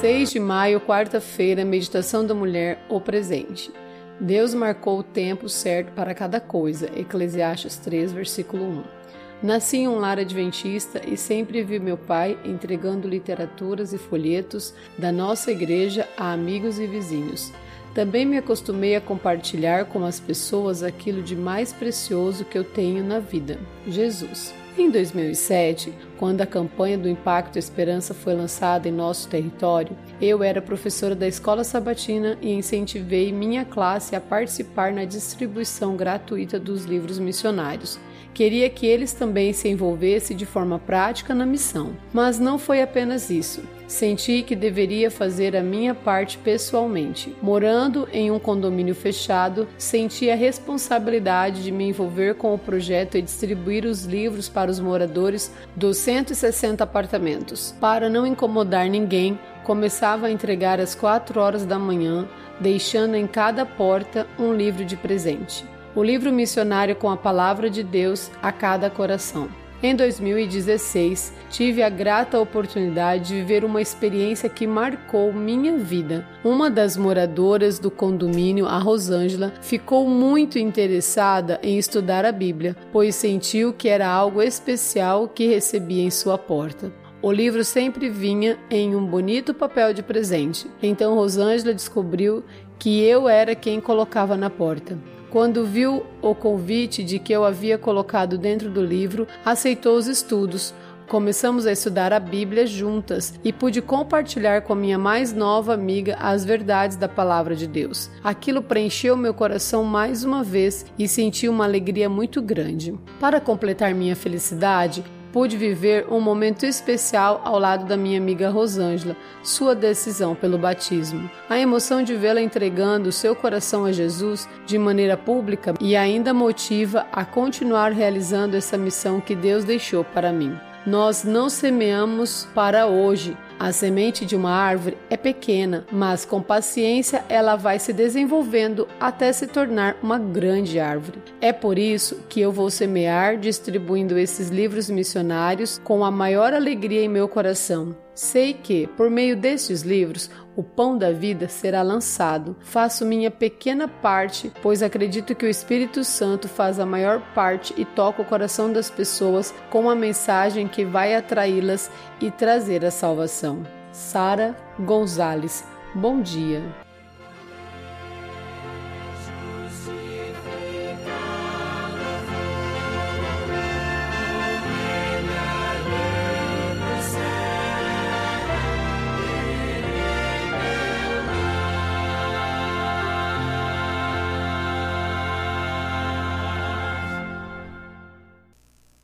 6 de maio, quarta-feira, meditação da mulher, o presente. Deus marcou o tempo certo para cada coisa. Eclesiastes 3, versículo 1. Nasci em um lar adventista e sempre vi meu pai entregando literaturas e folhetos da nossa igreja a amigos e vizinhos. Também me acostumei a compartilhar com as pessoas aquilo de mais precioso que eu tenho na vida: Jesus. Em 2007, quando a campanha do Impacto Esperança foi lançada em nosso território, eu era professora da escola sabatina e incentivei minha classe a participar na distribuição gratuita dos livros missionários. Queria que eles também se envolvessem de forma prática na missão. Mas não foi apenas isso. Senti que deveria fazer a minha parte pessoalmente. Morando em um condomínio fechado, senti a responsabilidade de me envolver com o projeto e distribuir os livros para os moradores dos 160 apartamentos. Para não incomodar ninguém, começava a entregar às 4 horas da manhã, deixando em cada porta um livro de presente o livro missionário com a palavra de Deus a cada coração. Em 2016, tive a grata oportunidade de viver uma experiência que marcou minha vida. Uma das moradoras do condomínio, a Rosângela, ficou muito interessada em estudar a Bíblia, pois sentiu que era algo especial que recebia em sua porta. O livro sempre vinha em um bonito papel de presente. Então Rosângela descobriu que eu era quem colocava na porta. Quando viu o convite de que eu havia colocado dentro do livro, aceitou os estudos. Começamos a estudar a Bíblia juntas e pude compartilhar com minha mais nova amiga as verdades da palavra de Deus. Aquilo preencheu meu coração mais uma vez e senti uma alegria muito grande. Para completar minha felicidade, pude viver um momento especial ao lado da minha amiga Rosângela, sua decisão pelo batismo. A emoção de vê-la entregando seu coração a Jesus de maneira pública e ainda motiva a continuar realizando essa missão que Deus deixou para mim. Nós não semeamos para hoje, a semente de uma árvore é pequena, mas com paciência ela vai se desenvolvendo até se tornar uma grande árvore. É por isso que eu vou semear distribuindo esses livros missionários com a maior alegria em meu coração. Sei que, por meio destes livros, o pão da vida será lançado. Faço minha pequena parte, pois acredito que o Espírito Santo faz a maior parte e toca o coração das pessoas com a mensagem que vai atraí-las e trazer a salvação. Sara Gonzalez. Bom dia.